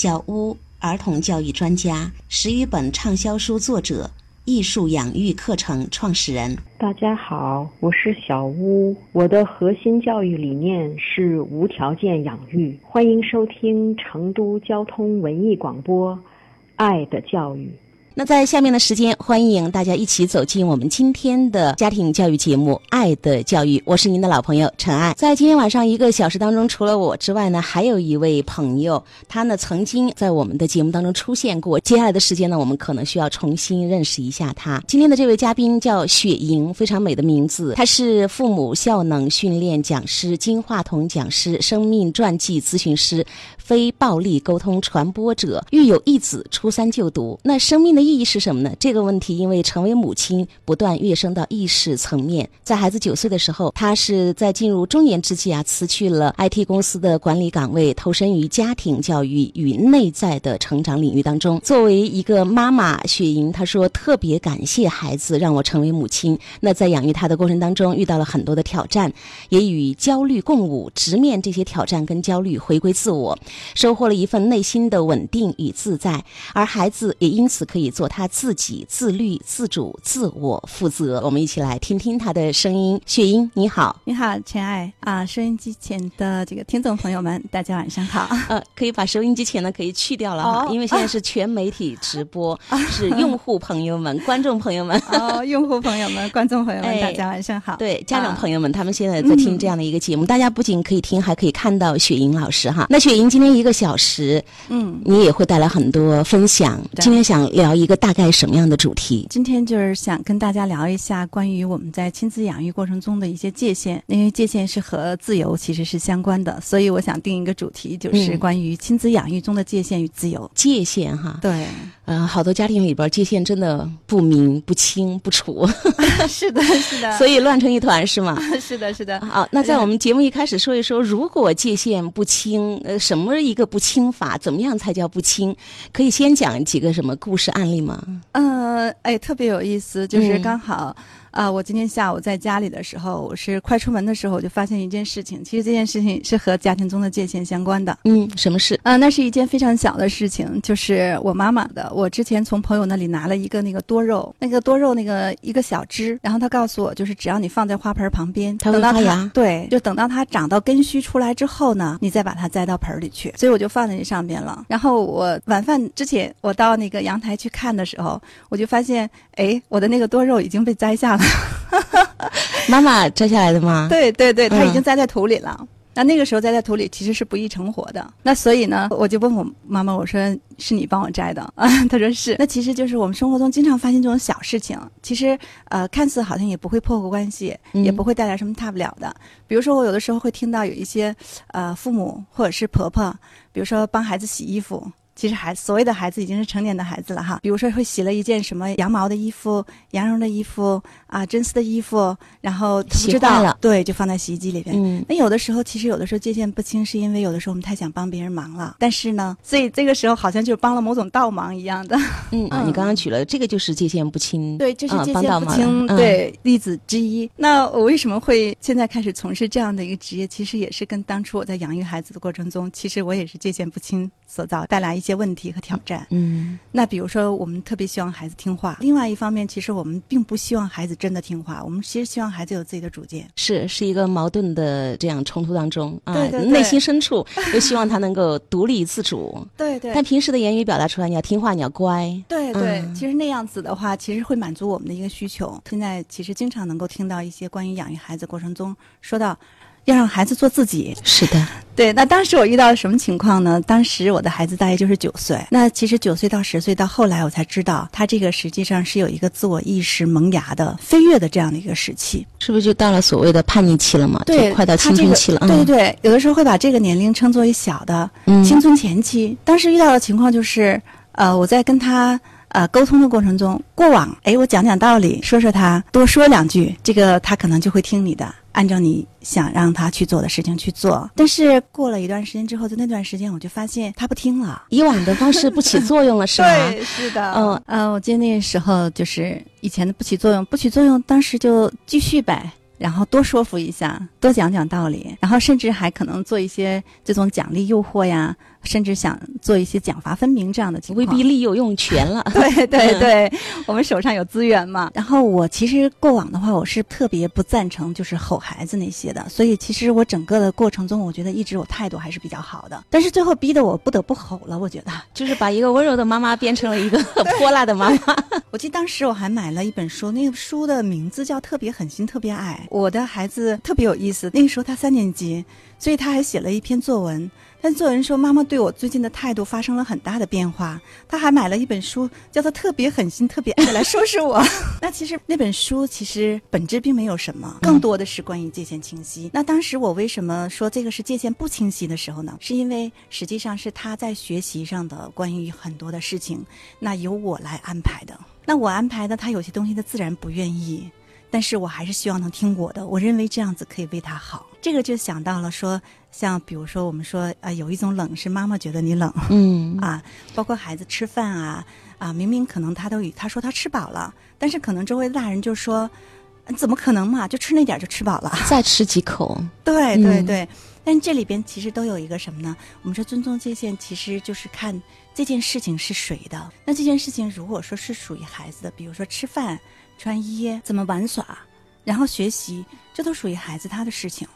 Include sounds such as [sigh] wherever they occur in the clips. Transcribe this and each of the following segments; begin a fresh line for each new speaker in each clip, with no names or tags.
小屋儿童教育专家，十余本畅销书作者，艺术养育课程创始人。
大家好，我是小屋，我的核心教育理念是无条件养育。欢迎收听成都交通文艺广播《爱的教育》。
那在下面的时间，欢迎大家一起走进我们今天的家庭教育节目《爱的教育》，我是您的老朋友陈爱。在今天晚上一个小时当中，除了我之外呢，还有一位朋友，他呢曾经在我们的节目当中出现过。接下来的时间呢，我们可能需要重新认识一下他。今天的这位嘉宾叫雪莹，非常美的名字。他是父母效能训练讲师、金话筒讲师、生命传记咨询师、非暴力沟通传播者，育有一子，初三就读。那生命的。意义是什么呢？这个问题，因为成为母亲，不断跃升到意识层面。在孩子九岁的时候，他是在进入中年之际啊，辞去了 IT 公司的管理岗位，投身于家庭教育与内在的成长领域当中。作为一个妈妈，雪莹她说特别感谢孩子让我成为母亲。那在养育他的过程当中，遇到了很多的挑战，也与焦虑共舞，直面这些挑战跟焦虑，回归自我，收获了一份内心的稳定与自在。而孩子也因此可以。做他自己，自律、自主、自我负责。我们一起来听听他的声音。雪英，你好，
你好，亲爱啊，收音机前的这个听众朋友们，大家晚上好。[laughs]
呃，可以把收音机前呢可以去掉了哈，因为现在是全媒体直播，[laughs] 是用户朋友们、[laughs] 观众朋友们。
哦，用户朋友们、观众朋友们，大家晚上好。
对，家长朋友们，他们现在在听这样的一个节目，大家不仅可以听，还可以看到雪英老师哈。那雪英今天一个小时，嗯，你也会带来很多分享。今天想聊一。个大概什么样的主题？
今天就是想跟大家聊一下关于我们在亲子养育过程中的一些界限，因为界限是和自由其实是相关的，所以我想定一个主题，就是关于亲子养育中的界限与自由。
界限哈，
对，
嗯，好多家庭里边界限真的不明不清不楚，[laughs]
是的，是的，[laughs]
所以乱成一团是吗？[laughs]
是的，是的。
好，那在我们节目一开始说一说，如果界限不清，呃，什么一个不清法？怎么样才叫不清？可以先讲几个什么故事案例？吗？
嗯，哎，特别有意思，就是刚好。啊，我今天下午在家里的时候，我是快出门的时候，我就发现一件事情。其实这件事情是和家庭中的界限相关的。
嗯，什么事？
啊，那是一件非常小的事情，就是我妈妈的。我之前从朋友那里拿了一个那个多肉，那个多肉那个一个小枝，然后他告诉我，就是只要你放在花盆旁边，
它会发芽。
对，就等到它长到根须出来之后呢，你再把它栽到盆里去。所以我就放在那上边了。然后我晚饭之前，我到那个阳台去看的时候，我就发现，哎，我的那个多肉已经被摘下了。[laughs]
妈妈摘下来的吗？
对对对，它已经栽在土里了。那那个时候栽在土里其实是不易成活的。那所以呢，我就问我妈妈，我说是你帮我摘的啊？[laughs] 她说是。那其实就是我们生活中经常发现这种小事情，其实呃看似好像也不会破坏关系，也不会带来什么大不了的。比如说我有的时候会听到有一些呃父母或者是婆婆，比如说帮孩子洗衣服。其实孩子所谓的孩子已经是成年的孩子了哈，比如说会洗了一件什么羊毛的衣服、羊绒的衣服啊、真丝的衣服，然后不知道
了，
对，就放在洗衣机里边。嗯，那有的时候其实有的时候界限不清，是因为有的时候我们太想帮别人忙了，但是呢，所以这个时候好像就帮了某种倒忙一样的。
嗯，你刚刚举了这个就是界限不清，
对，这是界限不清对例子之一。那我为什么会现在开始从事这样的一个职业？其实也是跟当初我在养育孩子的过程中，其实我也是界限不清所造带来一。些问题和挑战，嗯，那比如说，我们特别希望孩子听话。另外一方面，其实我们并不希望孩子真的听话，我们其实希望孩子有自己的主见。
是，是一个矛盾的这样冲突当中
啊，
内心深处又希望他能够独立自主。[laughs]
对对。
但平时的言语表达出来，你要听话，你要乖。
对对，其实那样子的话，其实会满足我们的一个需求。现在其实经常能够听到一些关于养育孩子过程中说到。要让孩子做自己，
是的，
对。那当时我遇到了什么情况呢？当时我的孩子大约就是九岁。那其实九岁到十岁，到后来我才知道，他这个实际上是有一个自我意识萌芽的飞跃的这样的一个时期，
是不是就到了所谓的叛逆期了嘛？
对，
快到青春期了。
对对对，有的时候会把这个年龄称作为小的青春前期。当时遇到的情况就是，呃，我在跟他呃沟通的过程中，过往，哎，我讲讲道理，说说他，多说两句，这个他可能就会听你的。按照你想让他去做的事情去做，但是过了一段时间之后，在那段时间我就发现他不听了，
以往的方式不起作用了，是
吗？[laughs] 对，是的。嗯嗯，我记得那时候就是以前的不起作用，不起作用，当时就继续呗，然后多说服一下，多讲讲道理，然后甚至还可能做一些这种奖励诱惑呀。甚至想做一些奖罚分明这样的情况。
威逼利诱用权了。[laughs]
对对对，我们手上有资源嘛。然后我其实过往的话，我是特别不赞成就是吼孩子那些的，所以其实我整个的过程中，我觉得一直我态度还是比较好的。但是最后逼得我不得不吼了，我觉得 [laughs]
就是把一个温柔的妈妈变成了一个泼辣的妈妈。[laughs]
我记得当时我还买了一本书，那个书的名字叫《特别狠心特别爱》。我的孩子特别有意思，那个时候他三年级，所以他还写了一篇作文。但作文说妈妈对我最近的态度发生了很大的变化。他还买了一本书，叫做《特别狠心特别爱》来收拾我。[laughs] 那其实那本书其实本质并没有什么，更多的是关于界限清晰。那当时我为什么说这个是界限不清晰的时候呢？是因为实际上是他在学习上的关于很多的事情，那由我来安排的。那我安排的，他有些东西他自然不愿意。但是我还是希望能听我的，我认为这样子可以为他好。这个就想到了说，像比如说我们说啊，有一种冷是妈妈觉得你冷，
嗯 [laughs]
啊，包括孩子吃饭啊啊，明明可能他都他说他吃饱了，但是可能周围的大人就说，怎么可能嘛，就吃那点就吃饱了，[laughs]
再吃几口。[laughs]
对对对，但这里边其实都有一个什么呢？我们说尊重界限，其实就是看这件事情是谁的。那这件事情如果说是属于孩子的，比如说吃饭。穿衣怎么玩耍，然后学习，这都属于孩子他的事情。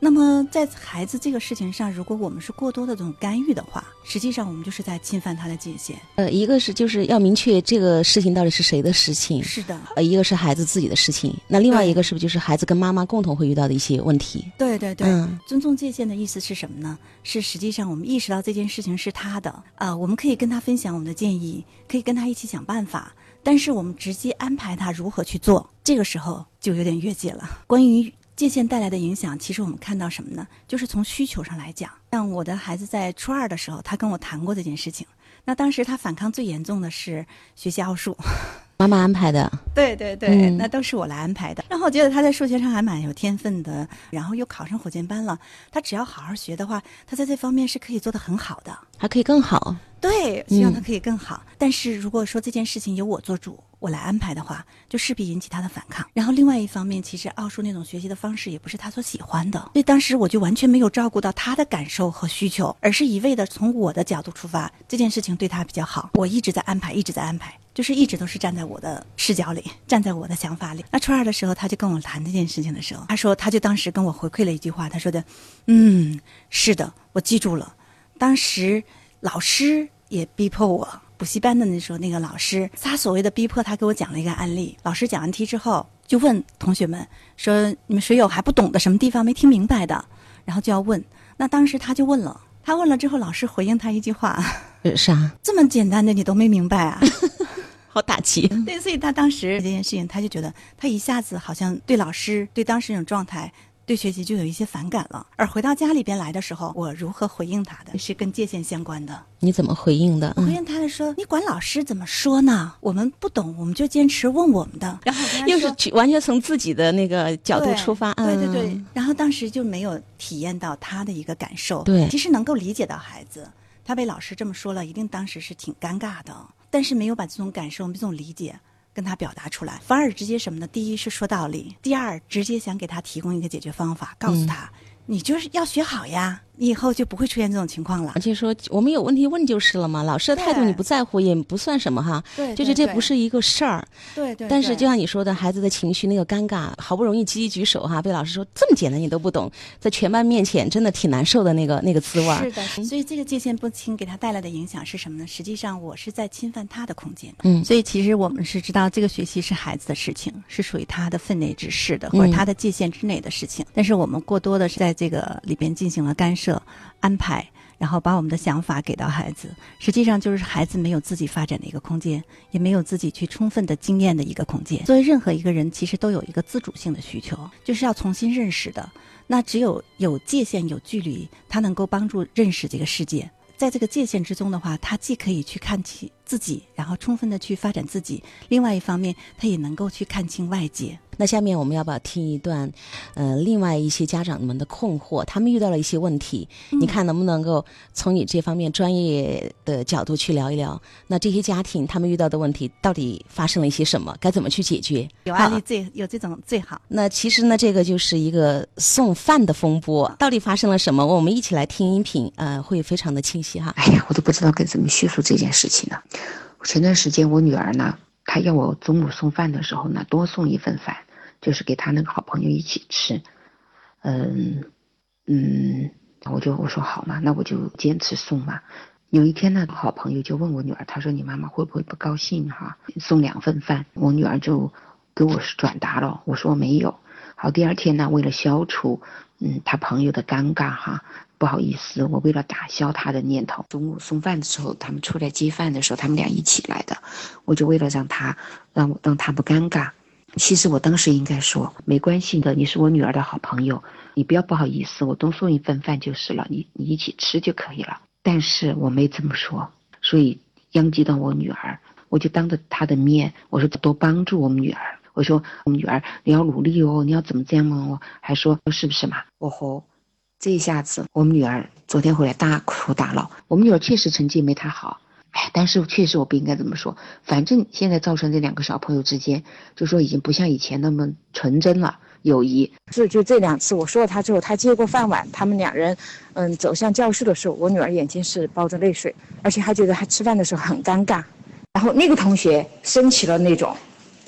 那么在孩子这个事情上，如果我们是过多的这种干预的话，实际上我们就是在侵犯他的界限。
呃，一个是就是要明确这个事情到底是谁的事情，
是的。
呃，一个是孩子自己的事情，那另外一个是不是就是孩子跟妈妈共同会遇到的一些问题？
对对对，
嗯，
尊重界限的意思是什么呢？是实际上我们意识到这件事情是他的啊，我们可以跟他分享我们的建议，可以跟他一起想办法。但是我们直接安排他如何去做，这个时候就有点越界了。关于界限带来的影响，其实我们看到什么呢？就是从需求上来讲，像我的孩子在初二的时候，他跟我谈过这件事情。那当时他反抗最严重的是学习奥数，[laughs]
妈妈安排的。
对对对，那都是我来安排的。然后我觉得他在数学上还蛮有天分的，然后又考上火箭班了。他只要好好学的话，他在这方面是可以做得很好的，
还可以更好。
对，希望他可以更好。但是如果说这件事情由我做主，我来安排的话，就势必引起他的反抗。然后另外一方面，其实奥数那种学习的方式也不是他所喜欢的，所以当时我就完全没有照顾到他的感受和需求，而是一味的从我的角度出发，这件事情对他比较好，我一直在安排，一直在安排，就是一直都是站在我的视角里，站在我的想法里。那初二的时候，他就跟我谈这件事情的时候，他说，他就当时跟我回馈了一句话，他说的，嗯，是的，我记住了，当时老师。也逼迫我补习班的那时候，那个老师他所谓的逼迫，他给我讲了一个案例。老师讲完题之后，就问同学们说：“你们谁有还不懂的什么地方没听明白的？”然后就要问。那当时他就问了，[laughs] 他问了之后，老师回应他一句话：“
啥？[laughs]
这么简单的你都没明白啊？” [laughs]
好打击。
对，所以他当时这件事情，他就觉得他一下子好像对老师对当时那种状态。对学习就有一些反感了，而回到家里边来的时候，我如何回应他的，是跟界限相关的。
你怎么回应的？
回应他的说：“你管老师怎么说呢？我们不懂，我们就坚持问我们的。”然后
又是完全从自己的那个角度出发。
对对对。然后当时就没有体验到他的一个感受。
对，
其实能够理解到孩子，他被老师这么说了，一定当时是挺尴尬的，但是没有把这种感受、这种理解。跟他表达出来，反而直接什么呢？第一是说道理，第二直接想给他提供一个解决方法，告诉他，你就是要学好呀。你以后就不会出现这种情况了。
而且说我们有问题问就是了嘛，老师的态度你不在乎也不算什么哈。
对，
就是这不是一个事儿。
对对。
但是就像你说的，孩子的情绪那个尴尬，好不容易积极举手哈，被老师说这么简单你都不懂，在全班面前真的挺难受的那个那个滋味。
是的。所以这个界限不清给他带来的影响是什么呢？实际上我是在侵犯他的空间。
嗯。
所以其实我们是知道这个学习是孩子的事情，是属于他的分内之事的，或者他的界限之内的事情。但是我们过多的是在这个里边进行了干涉。设安排，然后把我们的想法给到孩子，实际上就是孩子没有自己发展的一个空间，也没有自己去充分的经验的一个空间。作为任何一个人，其实都有一个自主性的需求，就是要重新认识的。那只有有界限、有距离，他能够帮助认识这个世界。在这个界限之中的话，他既可以去看清自己，然后充分的去发展自己；另外一方面，他也能够去看清外界。
那下面我们要不要听一段，呃，另外一些家长们的困惑？他们遇到了一些问题，你看能不能够从你这方面专业的角度去聊一聊？那这些家庭他们遇到的问题到底发生了一些什么？该怎么去解决？
有案例最有这种最好。
那其实呢，这个就是一个送饭的风波，到底发生了什么？我们一起来听音频，呃，会非常的清晰哈。
哎呀，我都不知道该怎么叙述这件事情呢。前段时间我女儿呢。她要我中午送饭的时候呢，多送一份饭，就是给她那个好朋友一起吃。嗯嗯，我就我说好嘛，那我就坚持送嘛。有一天呢，好朋友就问我女儿，她说你妈妈会不会不高兴哈？送两份饭，我女儿就给我转达了，我说没有。好，第二天呢，为了消除嗯他朋友的尴尬哈。不好意思，我为了打消他的念头，中午送饭的时候，他们出来接饭的时候，他们俩一起来的，我就为了让他，让我让他不尴尬。其实我当时应该说没关系的，你是我女儿的好朋友，你不要不好意思，我多送一份饭就是了，你你一起吃就可以了。但是我没这么说，所以殃及到我女儿，我就当着她的面，我说多帮助我们女儿，我说我们女儿你要努力哦，你要怎么这样哦，还说是不是嘛？哦吼。这一下子，我们女儿昨天回来大哭大闹。我们女儿确实成绩没她好，哎，但是确实我不应该这么说。反正现在造成这两个小朋友之间，就说已经不像以前那么纯真了，友谊。是就这两次我说了她之后，她接过饭碗，他们两人，嗯，走向教室的时候，我女儿眼睛是包着泪水，而且还觉得她吃饭的时候很尴尬。然后那个同学升起了那种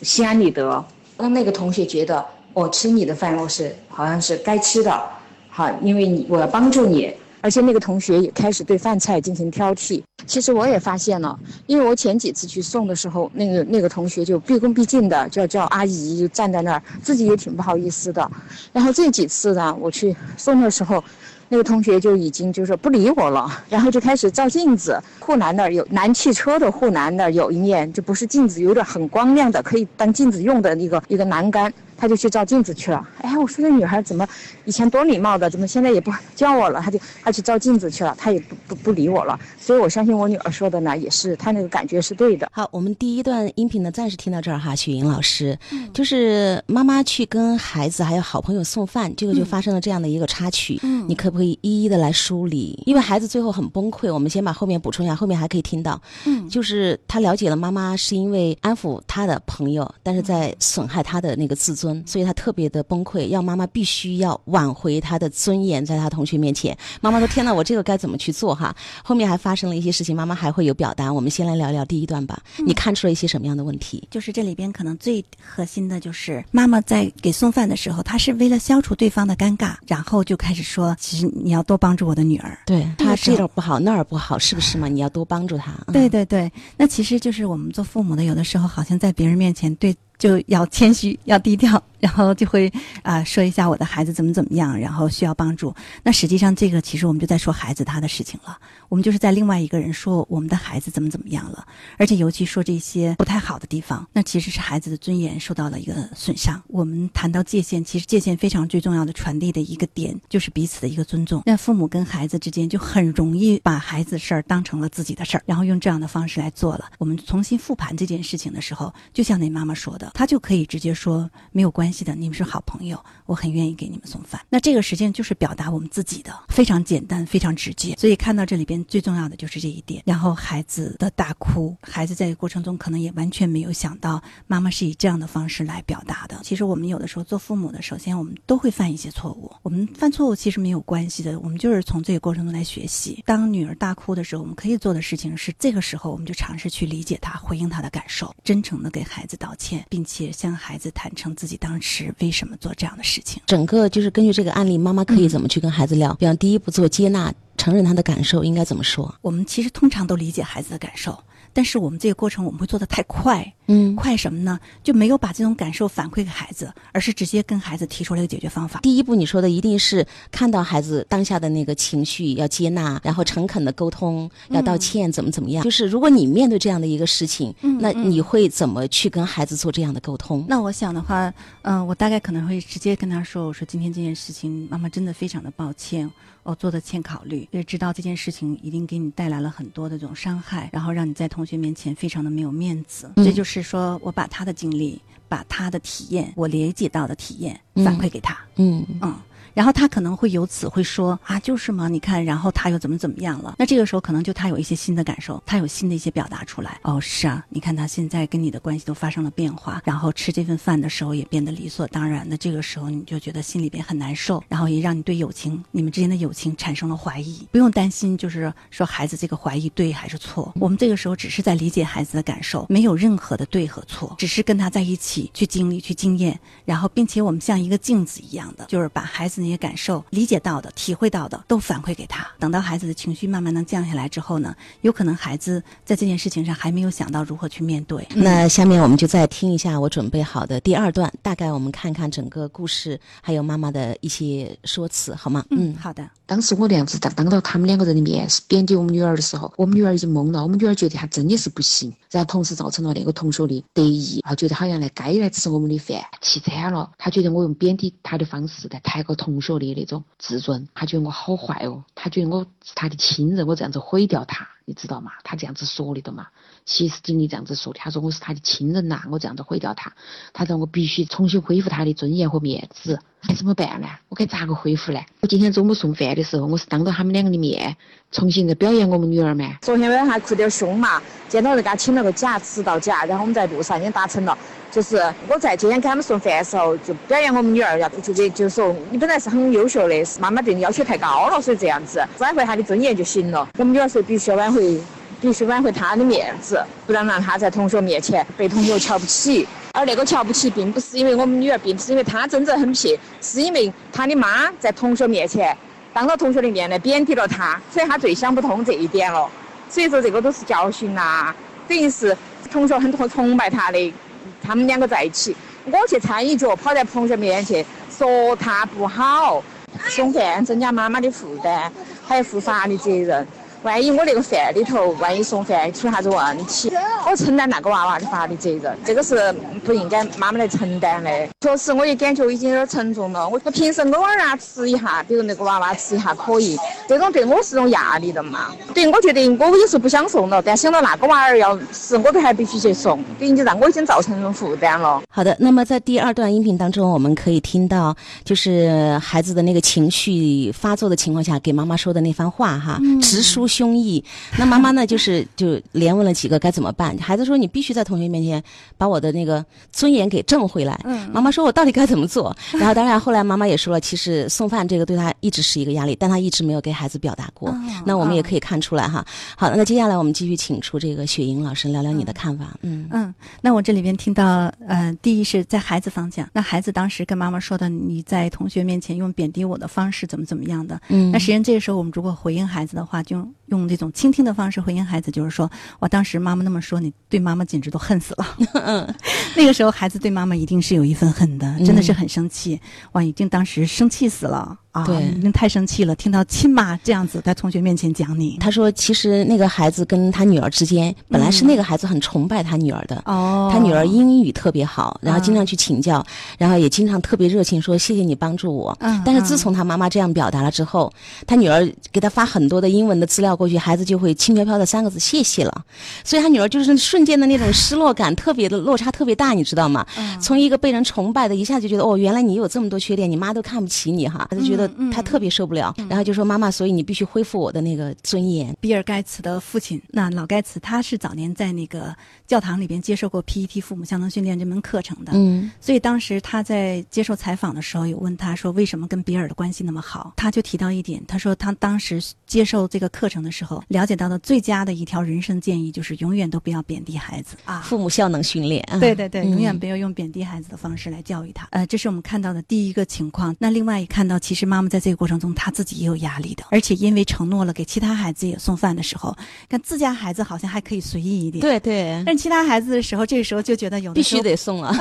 心安理得，让那个同学觉得我吃你的饭，我是好像是该吃的。好，因为你我要帮助你，而且那个同学也开始对饭菜进行挑剔。其实我也发现了，因为我前几次去送的时候，那个那个同学就毕恭毕敬的叫叫阿姨，就站在那儿，自己也挺不好意思的。然后这几次呢，我去送的时候，那个同学就已经就是不理我了，然后就开始照镜子。护栏那儿有南汽车的护栏那儿有一面，就不是镜子，有点很光亮的，可以当镜子用的一个一个栏杆。他就去照镜子去了。哎，我说这女孩怎么以前多礼貌的，怎么现在也不叫我了？他就他去照镜子去了，他也不不不理我了。所以我相信我女儿说的呢，也是她那个感觉是对的。
好，我们第一段音频呢暂时听到这儿哈，雪莹老师，就是妈妈去跟孩子还有好朋友送饭，这个就发生了这样的一个插曲。嗯，你可不可以一一的来梳理？因为孩子最后很崩溃，我们先把后面补充一下，后面还可以听到。嗯，就是他了解了妈妈是因为安抚他的朋友，但是在损害他的那个自尊。所以他特别的崩溃，要妈妈必须要挽回他的尊严，在他同学面前。妈妈说：“天哪，我这个该怎么去做？”哈，后面还发生了一些事情，妈妈还会有表达。我们先来聊聊第一段吧。你看出了一些什么样的问题？
就是这里边可能最核心的就是妈妈在给送饭的时候，她是为了消除对方的尴尬，然后就开始说：“其实你要多帮助我的女儿。”
对她这儿不好那儿不好，是不是嘛？你要多帮助她。
对对对，那其实就是我们做父母的，有的时候好像在别人面前对。就要谦虚，要低调，然后就会啊说一下我的孩子怎么怎么样，然后需要帮助。那实际上这个其实我们就在说孩子他的事情了，我们就是在另外一个人说我们的孩子怎么怎么样了，而且尤其说这些不太好的地方，那其实是孩子的尊严受到了一个损伤。我们谈到界限，其实界限非常最重要的传递的一个点就是彼此的一个尊重。那父母跟孩子之间就很容易把孩子事儿当成了自己的事儿，然后用这样的方式来做了。我们重新复盘这件事情的时候，就像那妈妈说的。他就可以直接说没有关系的，你们是好朋友，我很愿意给你们送饭。那这个实际上就是表达我们自己的，非常简单，非常直接。所以看到这里边最重要的就是这一点。然后孩子的大哭，孩子在过程中可能也完全没有想到妈妈是以这样的方式来表达的。其实我们有的时候做父母的，首先我们都会犯一些错误。我们犯错误其实没有关系的，我们就是从这个过程中来学习。当女儿大哭的时候，我们可以做的事情是，这个时候我们就尝试去理解她，回应她的感受，真诚的给孩子道歉。并且向孩子坦诚自己当时为什么做这样的事情。
整个就是根据这个案例，妈妈可以怎么去跟孩子聊？比方第一步做接纳，承认他的感受，应该怎么说？
我们其实通常都理解孩子的感受，但是我们这个过程我们会做的太快。
嗯，
快什么呢？就没有把这种感受反馈给孩子，而是直接跟孩子提出了一个解决方法。
第一步你说的一定是看到孩子当下的那个情绪要接纳，然后诚恳的沟通，要道歉，怎么怎么样。就是如果你面对这样的一个事情，
嗯
那你会怎么去跟孩子做这样的沟通？
那我想的话，嗯、我大概可能会直接跟他说：“我说今天这件事情，妈妈真的非常的抱歉，我做的欠考虑，也知道这件事情一定给你带来了很多的这种伤害，然后让你在同学面前非常的没有面子。
嗯
这就是说我把他的经历，把他的体验，我理解到的体验
嗯
反馈给他。
嗯
嗯，然后他可能会由此会说啊，就是嘛，你看，然后他又怎么怎么样了？那这个时候可能就他有一些新的感受，他有新的一些表达出来。哦，是啊，你看他现在跟你的关系都发生了变化，然后吃这份饭的时候也变得理所当然的。这个时候你就觉得心里边很难受，然后也让你对友情，你们之间的友情产生了怀疑。不用担心，就是说孩子这个怀疑对还是错，我们这个时候只是在理解孩子的感受，没有任何的对和错，只是跟他在一起去经历、去经验，然后并且我们像一个镜子一样的，就是把孩子那些感受、理解到的、体会到的都反馈给他。等到孩子的情绪慢慢能降下来之后呢，有可能孩子在这件事情上还没有想到如何去面对。[laughs]
那下面我们就再听一下我准备好的第二段，大概我们看看整个故事，还有妈妈的一些说辞，好吗？
嗯，好的，
当时我那样子当当到他们两个人的面贬低我们女儿的时候，我们女儿已经懵了，我们女儿觉得她真的是不行，然后同时造成了那个同学的得意，然后觉得好像来该来吃我们的饭，气惨了。她觉得我用贬低她的方式在抬高同同学的那种自尊，他觉得我好坏哦，他觉得我是他的亲人，我这样子毁掉他，你知道吗？他这样子说的的嘛。歇斯底里这样子说的，她说我是她的亲人呐、我这样子毁掉她，她说我必须重新恢复她的尊严和面子，该怎么办呢？我该咋个恢复呢？我今天中午送饭的时候，我是当着他们两个的面，重新在表扬我们女儿嘛。
昨天晚上还哭得凶嘛，见到人家请了个假，迟到假，然后我们在路上已经达成了，就是我在今天给他们送饭的时候，就表扬我们女儿，要就就就说你本来是很优秀的，是妈妈对你要求太高了，所以这样子挽回她的尊严就行了。我们女儿说必须要挽回，必须挽回她的面子，不能让她在同学面前被同学瞧不起。而那个瞧不起，并不是因为我们女儿，并不是因为她真正很撇，是因为她的妈在同学面前。当着同学的面来贬低了她，所以她最想不通这一点了。所以说这个都是教训呐、等于是同学很崇崇拜他的，他们两个在一起，我去掺一脚，跑在同学面前说他不好，送饭增加妈妈的负担，还要负法律责任。万一我那个饭里头，万一送饭出啥子问题，我承担那个娃娃的法律责任，这个是不应该妈妈来承担的。确实，我也感觉已经有点沉重了。我我平时偶尔啊吃一下，比如那个娃娃吃一下可以，这种对我是种压力的嘛。对，我觉得我有时候不想送了，但想到那个娃儿要吃，我都还必须去送，等于就让我已经造成一种负担了。
好的，那么在第二段音频当中，我们可以听到，就是孩子的那个情绪发作的情况下，给妈妈说的那番话哈，直抒胸臆。那妈妈呢，就是就连问了几个该怎么办。孩子说：“你必须在同学面前把我的那个尊严给挣回来。”
嗯
妈妈说：“我到底该怎么做？”然后当然后来妈妈也说了，其实送饭这个对她一直是一个压力，但她一直没有给孩子表达过。
哦
那我们也可以看出来哈。好，那接下来我们继续请出这个雪莹老师聊聊你的看法。嗯
嗯，那我这里边听到，呃，第一是在孩子方向，那孩子当时跟妈妈说的，你在同学面前用贬低我的方式怎么怎么样的，
嗯
那实际上这个时候我们如果回应孩子的话，就用这种倾听的方式回应孩子，就是说我当时妈妈那么说，你对妈妈简直都恨死了。[laughs] 那个时候孩子对妈妈一定是有一份恨的，真的是很生气，哇，已经当时生气死了啊，
对
已经太生气了，听到亲妈这样子在同学面前讲你，
他说，其实那个孩子跟他女儿之间，本来是那个孩子很崇拜他女儿的。
哦
他女儿英语特别好，然后经常去请教，然后也经常特别热情说谢谢你帮助我。
嗯
但是自从他妈妈这样表达了之后，他女儿给他发很多的英文的资料过去，孩子就会轻飘飘的三个字谢谢了。所以他女儿就是瞬间的那种失落感特别的落差特别大，你知道吗？从一个被人崇拜的，一下就觉得哦，原来你有这么多缺点，你妈都看不起你哈，他就觉得他特别受不了，然后就说妈妈，所以你必须恢复我的那个尊严。
比尔盖茨的父亲，那老盖茨他是早年在那个教堂里边接受过 PET 父母相当训练这门课程的，
嗯。
所以当时他在接受采访的时候，有问他说为什么跟比尔的关系那么好，他就提到一点，他说他当时接受这个课程的时候，了解到的最佳的一条人生建议就是永远都不要贬低孩子啊。
父母效能训练，
对对对，
嗯
永远不要用贬低孩子的方式来教育他。呃，这是我们看到的第一个情况。那另外一看到，其实妈妈在这个过程中，她自己也有压力的，而且因为承诺了给其他孩子也送饭的时候，看自家孩子好像还可以随意一点。。
对对，
但其他孩子的时候，这个时候就觉得有
必须得送了，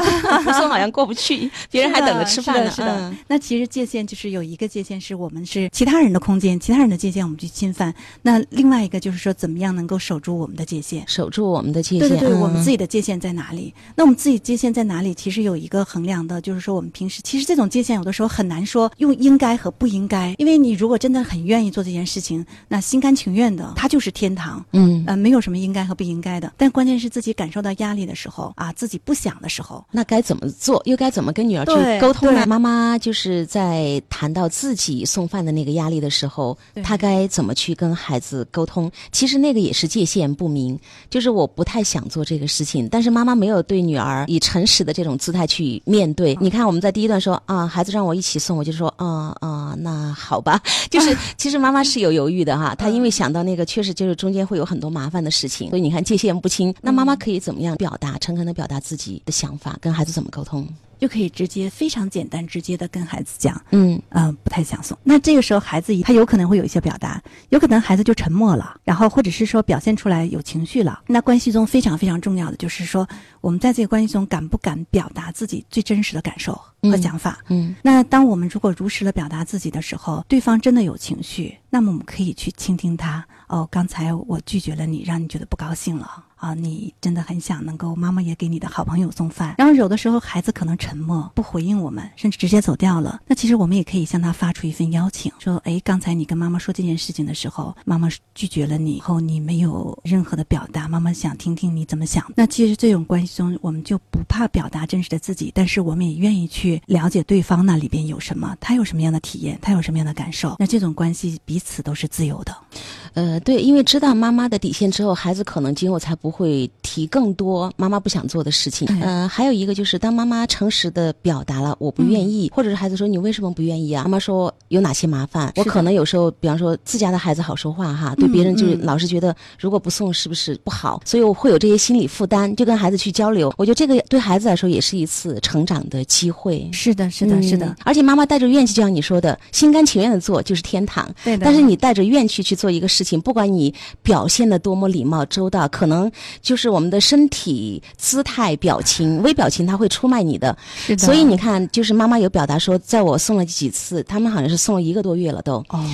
不 [laughs] 送好像过不去，[laughs] 别人还等着吃饭呢。
是的，是的。
嗯
那其实界限就是有一个界限是我们是其他人的空间，其他人的界限我们去侵犯。那另外一个就是说，怎么样能够守住我们的界限？
守住我们的界限。
对对对，我们自
己
己的界限在哪里？那我们自己界限在哪里？其实有一个衡量的，就是说我们平时其实这种界限有的时候很难说用应该和不应该，因为你如果真的很愿意做这件事情，那心甘情愿的，它就是天堂。
嗯，
呃，没有什么应该和不应该的，但关键是自己感受到压力的时候啊，自己不想的时候，
那该怎么做？又该怎么跟女儿去沟通呢？妈妈就是在谈到自己送饭的那个压力的时候，她该怎么去跟孩子沟通？其实那个也是界限不明，就是我不太想做这个事情，但是妈妈没有对女儿以诚实的这种姿态去面对。你看，我们在第一段说啊，孩子让我一起送，我就说啊啊，那好吧，[laughs] 就是其实妈妈是有犹豫的哈，她因为想到那个确实就是中间会有很多麻烦的事情，所以你看界限不清，那妈妈可以怎么样表达，诚恳的表达自己的想法，跟孩子怎么沟通？
就可以直接非常简单直接的跟孩子讲，
嗯
嗯、不太想送。那这个时候孩子他有可能会有一些表达，有可能孩子就沉默了，然后或者是说表现出来有情绪了。那关系中非常非常重要的就是说，我们在这个关系中敢不敢表达自己最真实的感受和
嗯
想法。
嗯
那当我们如果如实的表达自己的时候，对方真的有情绪，那么我们可以去倾听他。哦，刚才我拒绝了你，让你觉得不高兴了啊！你真的很想能够妈妈也给你的好朋友送饭。然后有的时候孩子可能沉默不回应我们，甚至直接走掉了。那其实我们也可以向他发出一份邀请，说：哎，刚才你跟妈妈说这件事情的时候，妈妈拒绝了你，后你没有任何的表达，妈妈想听听你怎么想。那其实这种关系中，我们就不怕表达真实的自己，但是我们也愿意去了解对方那里边有什么，他有什么样的体验，他有什么样的感受。那这种关系彼此都是自由的。
呃，对，因为知道妈妈的底线之后，孩子可能今后才不会提更多妈妈不想做的事情。
对
呃，还有一个就是，当妈妈诚实的表达了我不愿意，或者是孩子说你为什么不愿意啊？妈妈说有哪些麻烦？我可能有时候，比方说自家的孩子好说话哈，对别人就是
嗯
老是觉得如果不送是不是不好？所以我会有这些心理负担，就跟孩子去交流。我觉得这个对孩子来说也是一次成长的机会。
是的，是的，是的
嗯，而且妈妈带着怨气，就像你说的，心甘情愿的做就是天堂。
对的。
但是你带着怨气去做一个事情，不管你表现的多么礼貌周到，可能就是我们的身体姿态、表情、微表情，它会出卖你的。
是的，
所以你看，就是妈妈有表达说，在我送了几次，他们好像是送了一个多月了都。
哦，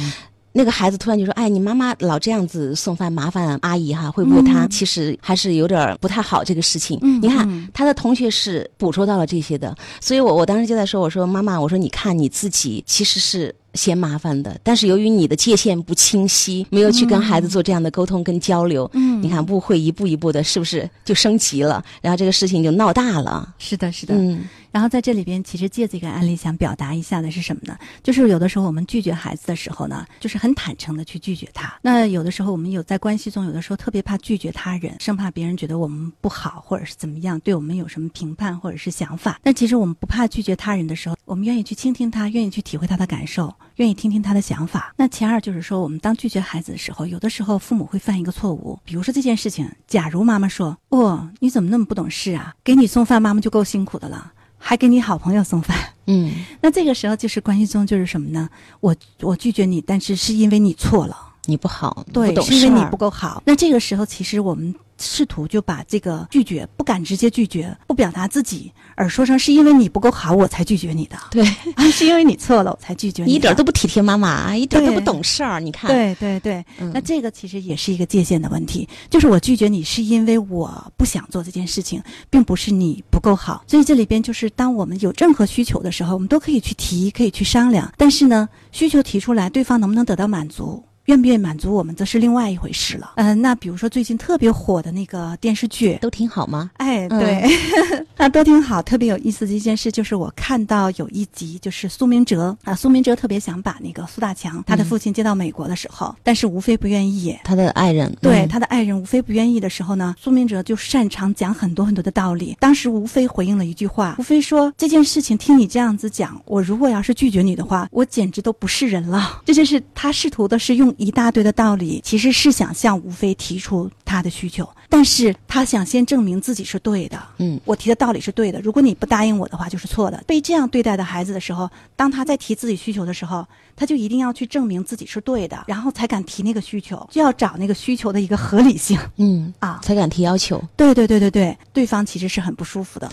那个孩子突然就说：“哎，你妈妈老这样子送饭，麻烦阿姨哈，会不会她其实还是有点不太好这个事情？”
嗯
你看
嗯
他的同学是捕捉到了这些的，所以我我当时就在说：“我说妈妈，我说你看你自己其实是。”嫌麻烦的，但是由于你的界限不清晰，没有去跟孩子做这样的沟通跟交流，
嗯
你看误会一步一步的，是不是就升级了？然后这个事情就闹大了。
是的，是的。
嗯
然后在这里边，其实借这个案例想表达一下的是什么呢？就是有的时候我们拒绝孩子的时候呢，就是很坦诚的去拒绝他。那有的时候我们有在关系中，有的时候特别怕拒绝他人，生怕别人觉得我们不好，或者是怎么样，对我们有什么评判或者是想法。但其实我们不怕拒绝他人的时候，我们愿意去倾听他，愿意去体会他的感受，愿意听听他的想法。那其二就是说，我们当拒绝孩子的时候，有的时候父母会犯一个错误，比如说这件事情，假如妈妈说：“哦，你怎么那么不懂事啊？给你送饭，妈妈就够辛苦的了。”还给你好朋友送饭，
嗯 [laughs]
那这个时候就是关系中就是什么呢？我我拒绝你，但是是因为你错了，
你不好，
对，
不懂事
是因为你不够好。那这个时候其实我们试图就把这个拒绝不敢直接拒绝，不表达自己，而说成是因为你不够好，我才拒绝你的，
对 [laughs]
啊，是因为你错了，我才拒绝你，
你一点儿都不体贴妈妈，一点儿都不懂事儿。你看，
对对对，
嗯
那这个其实也是一个界限的问题，就是我拒绝你是因为我不想做这件事情，并不是你不够好。所以这里边就是当我们有任何需求的时候，我们都可以去提，可以去商量。但是呢，需求提出来，对方能不能得到满足？愿不愿意满足我们，则是另外一回事了。嗯、那比如说最近特别火的那个电视剧，
都挺好吗？
哎，
嗯
对，[laughs] 那都挺好。特别有意思的一件事就是，我看到有一集，就是苏明哲啊，苏明哲特别想把那个苏大强他的父亲接到美国的时候，但是吴非不愿意。
他的爱人
对
嗯
他的爱人吴非不愿意的时候呢，苏明哲就擅长讲很多很多的道理。当时吴非回应了一句话，吴非说：“这件事情听你这样子讲，我如果要是拒绝你的话，我简直都不是人了。”这就是他试图的是用用一大堆的道理，其实是想向吴飞提出他的需求，但是他想先证明自己是对的。
嗯，
我提的道理是对的，如果你不答应我的话，就是错的。被这样对待的孩子的时候，当他在提自己需求的时候，他就一定要去证明自己是对的，然后才敢提那个需求，就要找那个需求的一个合理性
嗯，
啊。
才敢提要求，
对对对对对，对方其实是很不舒服的。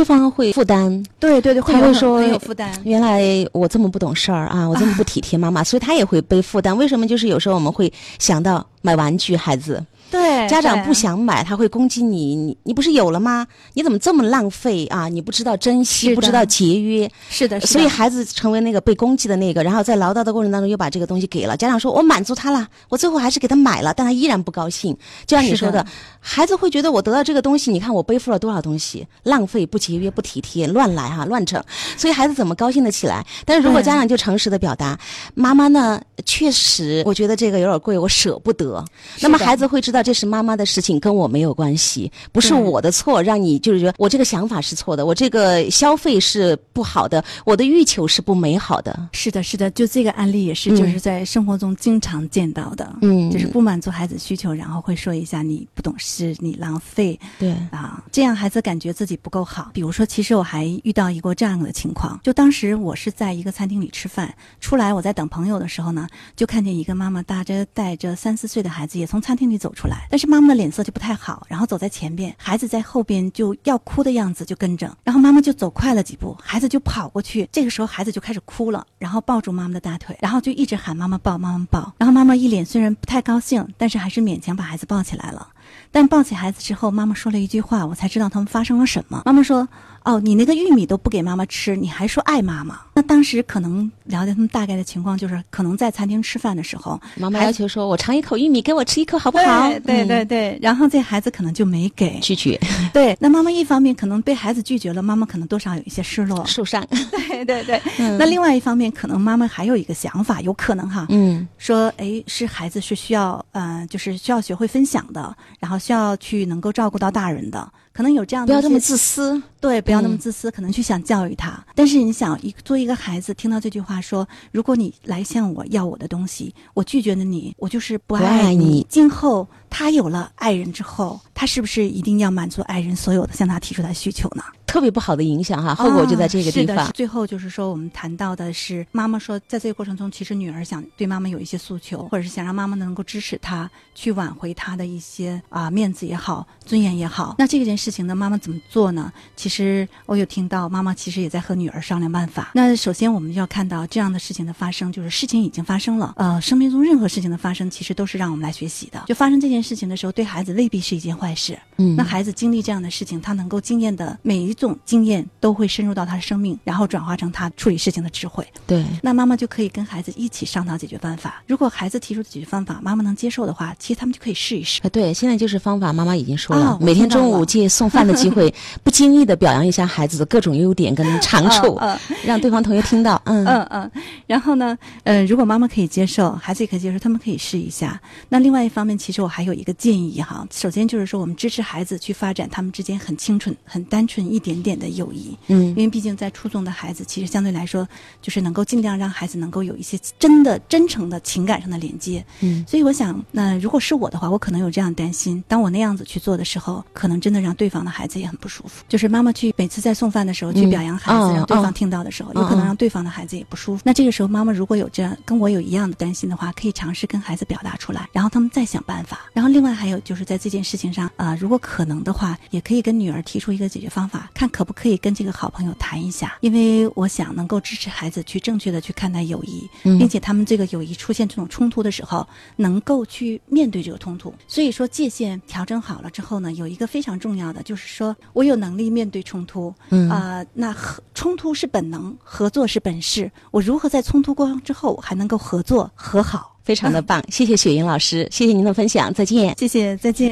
对方会负担。
对对对，
他会说
很有负担。
原来我这么不懂事儿啊，我这么不体贴妈妈，所以他也会背负担。为什么？就是有时候我们会想到买玩具，孩子
对，
家长不想买，他会攻击你，你你不是有了吗？你怎么这么浪费啊？你不知道珍惜，不知道节约，
是的，是的
所以孩子成为那个被攻击的那个，然后在唠叨的过程当中又把这个东西给了家长说，我满足他了，我最后还是给他买了，但他依然不高兴。就像你说的，
的
孩子会觉得我得到这个东西，你看我背负了多少东西，浪费、不节约、不体贴、乱来哈、乱整，所以孩子怎么高兴得起来？但是如果家长就诚实的表达，妈妈呢，确实我觉得这个有点贵，我舍不得。那么孩子会知道这是妈妈的事情，跟我没有关系，不是我的错，让你就是觉得我这个想法是错的，我这个消费是不好的，我的欲求是不美好的。
是的，是的，就这个案例也是，
嗯
就是在生活中经常见到的。
嗯
就是不满足孩子需求，然后会说一下你不懂事，你浪费
对，
啊，这样孩子感觉自己不够好。比如说，其实我还遇到一个这样的情况，就当时我是在一个餐厅里吃饭，出来我在等朋友的时候呢，就看见一个妈妈带着带着三四岁的孩子也从餐厅里走出来，但是妈妈的脸色就不太好，然后走在前边，孩子在后边就要哭的样子就跟着，然后妈妈就走快了几步，孩子就跑过去，这个时候孩子就开始哭了，然后抱住妈妈的大腿，然后就一直喊妈妈抱妈妈抱，然后妈妈一脸虽然不太高兴，但是还是勉强把孩子抱起来了。但抱起孩子之后，妈妈说了一句话，我才知道他们发生了什么。妈妈说：“哦，你那个玉米都不给妈妈吃，你还说爱妈妈？”那当时可能了解他们大概的情况，就是可能在餐厅吃饭的时候，
妈妈要求说：“我尝一口玉米，给我吃一口好不好？”
对对对
嗯，
然后这孩子可能就没给。
拒绝
对，那妈妈一方面可能被孩子拒绝了，妈妈可能多少有一些失落。
受伤。[laughs]
对对对，
嗯
那另外一方面，可能妈妈还有一个想法，有可能哈，
嗯
说，哎，是孩子是需要，呃，就是需要学会分享的，然后需要去能够照顾到大人的，可能有这样的
不要这么自私。
对，不要那么
嗯
自私，可能去想教育他。但是你想，一作为一个孩子，听到这句话说，如果你来向我要我的东西，我拒绝了你，我就是不爱
你
今后他有了爱人之后，他是不是一定要满足爱人所有的向他提出的需求呢？
特别不好的影响哈，后果就在这个地方
啊是的是。最后就是说，我们谈到的是妈妈说，在这个过程中，其实女儿想对妈妈有一些诉求，或者是想让妈妈能够支持她去挽回她的一些啊、面子也好，尊严也好。那这件事情呢，妈妈怎么做呢？其实我有听到妈妈其实也在和女儿商量办法。那首先我们就要看到这样的事情的发生，就是事情已经发生了。呃，生命中任何事情的发生，其实都是让我们来学习的。就发生这件事情的时候，对孩子未必是一件坏事。
嗯
那孩子经历这样的事情，他能够经验的每一种经验都会深入到他的生命，然后转化成他处理事情的智慧。
对，
那妈妈就可以跟孩子一起商讨解决办法。如果孩子提出的解决方法妈妈能接受的话，其实他们就可以试一试。
啊，对，现在就是方法，妈妈已经说了，每天中午借送饭的机会，不经意的表扬一下孩子的各种优点跟长处，
嗯 [laughs]
让对方同学听到，嗯
嗯嗯，然后呢，呃，如果妈妈可以接受，孩子也可以接受，他们可以试一下。那另外一方面，其实我还有一个建议哈，首先就是说，我们支持孩子去发展他们之间很清纯、很单纯一点点的友谊。
嗯
因为毕竟在初中的孩子，其实相对来说，就是能够尽量让孩子能够有一些真的、真诚的情感上的连接。
嗯
所以我想，那如果是我的话，我可能有这样担心。当我那样子去做的时候，可能真的让对方的孩子也很不舒服。就是妈妈去每次在送饭的时候去
嗯
表扬孩子，
哦
让对方
哦
听到的时候，
嗯
有可能
嗯
让对方的孩子也不舒服。那这个时候，妈妈如果有这样跟我有一样的担心的话，可以尝试跟孩子表达出来，然后他们再想办法。然后另外还有就是在这件事情上啊、如果可能的话，也可以跟女儿提出一个解决方法，看可不可以跟这个好朋友谈一下，因为我想能够支持孩子去正确的去看待友谊，
嗯
并且他们这个友谊出现这种冲突的时候，能够去面对这个冲突。所以说界限调整好了之后呢，有一个非常重要的就是说我有能力面对冲突，
嗯
啊、那和冲突是本能，合作是本事。我如何在冲突过程之后还能够合作和好？
非常的棒，谢谢雪莹老师，谢谢您的分享，再见。
谢谢，再见。